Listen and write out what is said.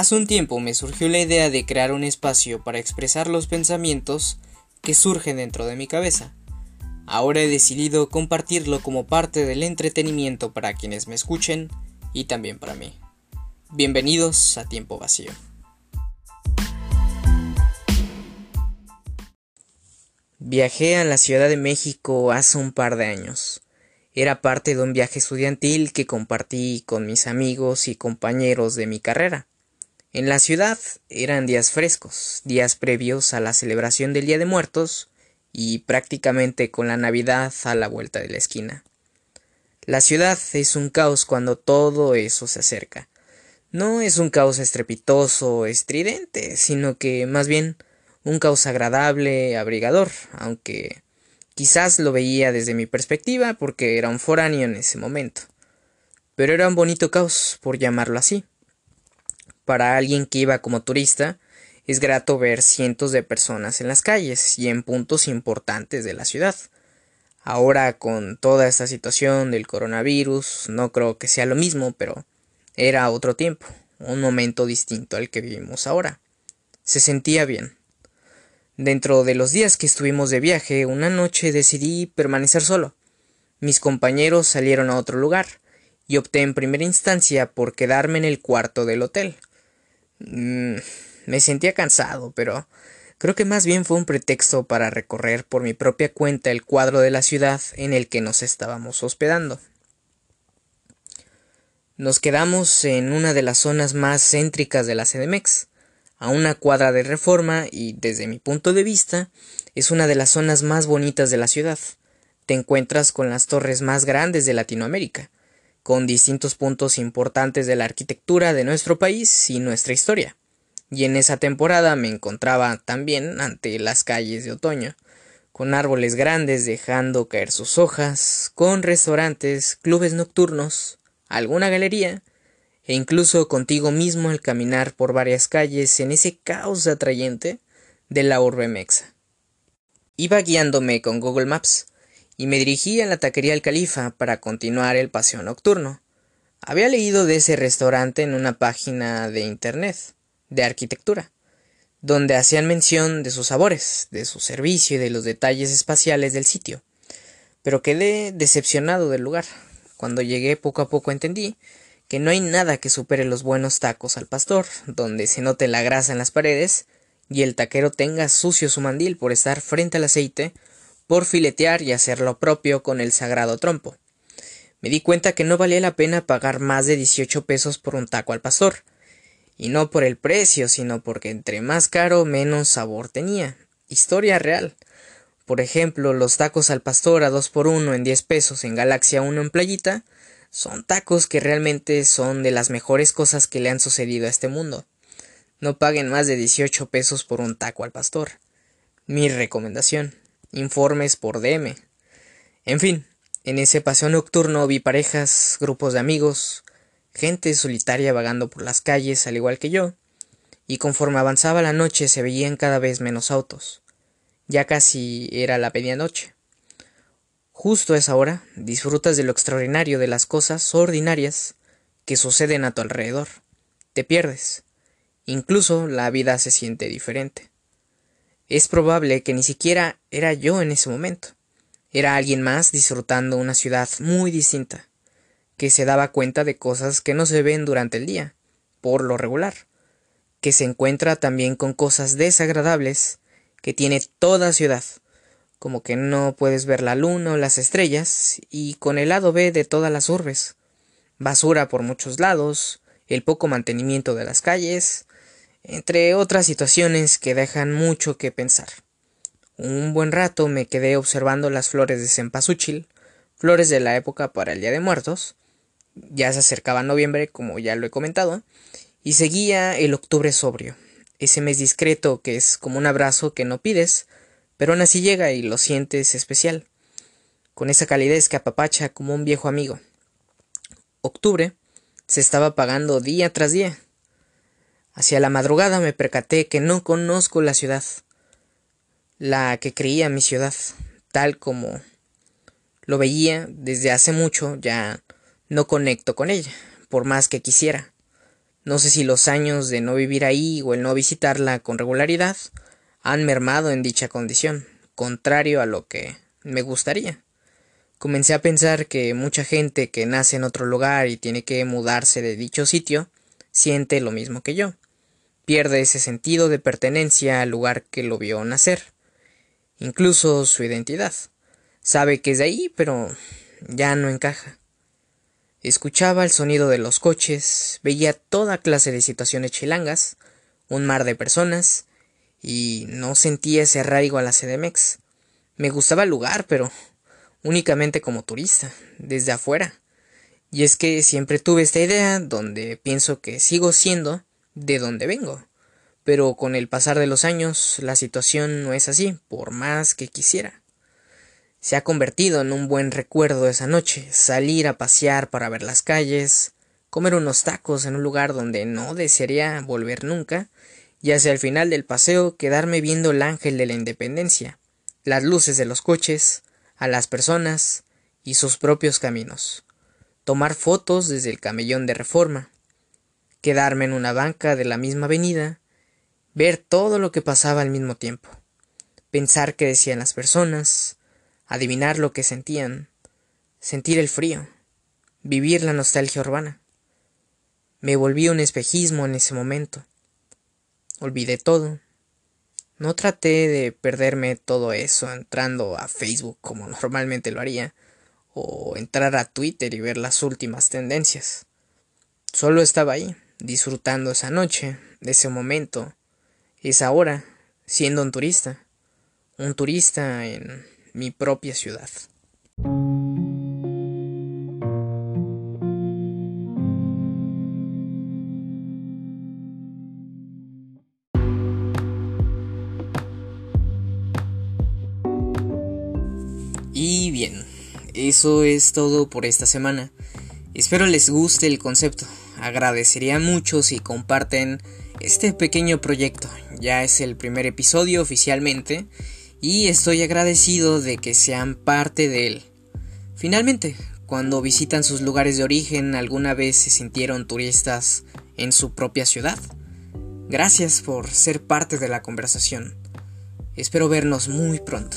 Hace un tiempo me surgió la idea de crear un espacio para expresar los pensamientos que surgen dentro de mi cabeza. Ahora he decidido compartirlo como parte del entretenimiento para quienes me escuchen y también para mí. Bienvenidos a Tiempo Vacío. Viajé a la Ciudad de México hace un par de años. Era parte de un viaje estudiantil que compartí con mis amigos y compañeros de mi carrera. En la ciudad eran días frescos, días previos a la celebración del Día de Muertos y prácticamente con la Navidad a la vuelta de la esquina. La ciudad es un caos cuando todo eso se acerca. No es un caos estrepitoso estridente, sino que más bien un caos agradable, abrigador, aunque quizás lo veía desde mi perspectiva porque era un foráneo en ese momento. Pero era un bonito caos, por llamarlo así. Para alguien que iba como turista, es grato ver cientos de personas en las calles y en puntos importantes de la ciudad. Ahora con toda esta situación del coronavirus, no creo que sea lo mismo, pero era otro tiempo, un momento distinto al que vivimos ahora. Se sentía bien. Dentro de los días que estuvimos de viaje, una noche decidí permanecer solo. Mis compañeros salieron a otro lugar, y opté en primera instancia por quedarme en el cuarto del hotel. Mm, me sentía cansado, pero creo que más bien fue un pretexto para recorrer por mi propia cuenta el cuadro de la ciudad en el que nos estábamos hospedando. Nos quedamos en una de las zonas más céntricas de la CDMX, a una cuadra de reforma y, desde mi punto de vista, es una de las zonas más bonitas de la ciudad. Te encuentras con las torres más grandes de Latinoamérica, con distintos puntos importantes de la arquitectura de nuestro país y nuestra historia. Y en esa temporada me encontraba también ante las calles de otoño, con árboles grandes dejando caer sus hojas, con restaurantes, clubes nocturnos, alguna galería, e incluso contigo mismo al caminar por varias calles en ese caos atrayente de la urbe mexa. Iba guiándome con Google Maps, y me dirigí a la taquería El Califa para continuar el paseo nocturno. Había leído de ese restaurante en una página de internet de arquitectura, donde hacían mención de sus sabores, de su servicio y de los detalles espaciales del sitio. Pero quedé decepcionado del lugar. Cuando llegué poco a poco entendí que no hay nada que supere los buenos tacos al pastor, donde se note la grasa en las paredes y el taquero tenga sucio su mandil por estar frente al aceite por filetear y hacer lo propio con el sagrado trompo. Me di cuenta que no valía la pena pagar más de 18 pesos por un taco al pastor, y no por el precio, sino porque entre más caro menos sabor tenía. Historia real. Por ejemplo, los tacos al pastor a 2 por 1 en 10 pesos en Galaxia 1 en Playita son tacos que realmente son de las mejores cosas que le han sucedido a este mundo. No paguen más de 18 pesos por un taco al pastor. Mi recomendación informes por DM. En fin, en ese paseo nocturno vi parejas, grupos de amigos, gente solitaria vagando por las calles al igual que yo, y conforme avanzaba la noche se veían cada vez menos autos. Ya casi era la medianoche. Justo a esa hora disfrutas de lo extraordinario de las cosas ordinarias que suceden a tu alrededor. Te pierdes. Incluso la vida se siente diferente. Es probable que ni siquiera era yo en ese momento. Era alguien más disfrutando una ciudad muy distinta, que se daba cuenta de cosas que no se ven durante el día, por lo regular, que se encuentra también con cosas desagradables que tiene toda ciudad, como que no puedes ver la luna o las estrellas, y con el lado B de todas las urbes, basura por muchos lados, el poco mantenimiento de las calles, entre otras situaciones que dejan mucho que pensar. Un buen rato me quedé observando las flores de cempasúchil, flores de la época para el Día de Muertos. Ya se acercaba noviembre, como ya lo he comentado, y seguía el octubre sobrio, ese mes discreto que es como un abrazo que no pides, pero aún así llega y lo sientes especial, con esa calidez que apapacha como un viejo amigo. Octubre se estaba apagando día tras día, Hacia la madrugada me percaté que no conozco la ciudad, la que creía mi ciudad, tal como lo veía desde hace mucho, ya no conecto con ella, por más que quisiera. No sé si los años de no vivir ahí o el no visitarla con regularidad han mermado en dicha condición, contrario a lo que me gustaría. Comencé a pensar que mucha gente que nace en otro lugar y tiene que mudarse de dicho sitio siente lo mismo que yo. Pierde ese sentido de pertenencia al lugar que lo vio nacer, incluso su identidad. Sabe que es de ahí, pero ya no encaja. Escuchaba el sonido de los coches, veía toda clase de situaciones chilangas, un mar de personas, y no sentía ese arraigo a la CDMX. Me gustaba el lugar, pero únicamente como turista, desde afuera. Y es que siempre tuve esta idea donde pienso que sigo siendo de donde vengo. Pero con el pasar de los años la situación no es así, por más que quisiera. Se ha convertido en un buen recuerdo esa noche, salir a pasear para ver las calles, comer unos tacos en un lugar donde no desearía volver nunca, y hacia el final del paseo quedarme viendo el ángel de la independencia, las luces de los coches, a las personas y sus propios caminos, tomar fotos desde el camellón de reforma, quedarme en una banca de la misma avenida, ver todo lo que pasaba al mismo tiempo, pensar qué decían las personas, adivinar lo que sentían, sentir el frío, vivir la nostalgia urbana. Me volví un espejismo en ese momento. Olvidé todo, no traté de perderme todo eso entrando a Facebook como normalmente lo haría, o entrar a Twitter y ver las últimas tendencias. Solo estaba ahí, disfrutando esa noche, ese momento, esa hora, siendo un turista, un turista en mi propia ciudad. Eso es todo por esta semana. Espero les guste el concepto. Agradecería mucho si comparten este pequeño proyecto. Ya es el primer episodio oficialmente y estoy agradecido de que sean parte de él. Finalmente, cuando visitan sus lugares de origen, alguna vez se sintieron turistas en su propia ciudad. Gracias por ser parte de la conversación. Espero vernos muy pronto.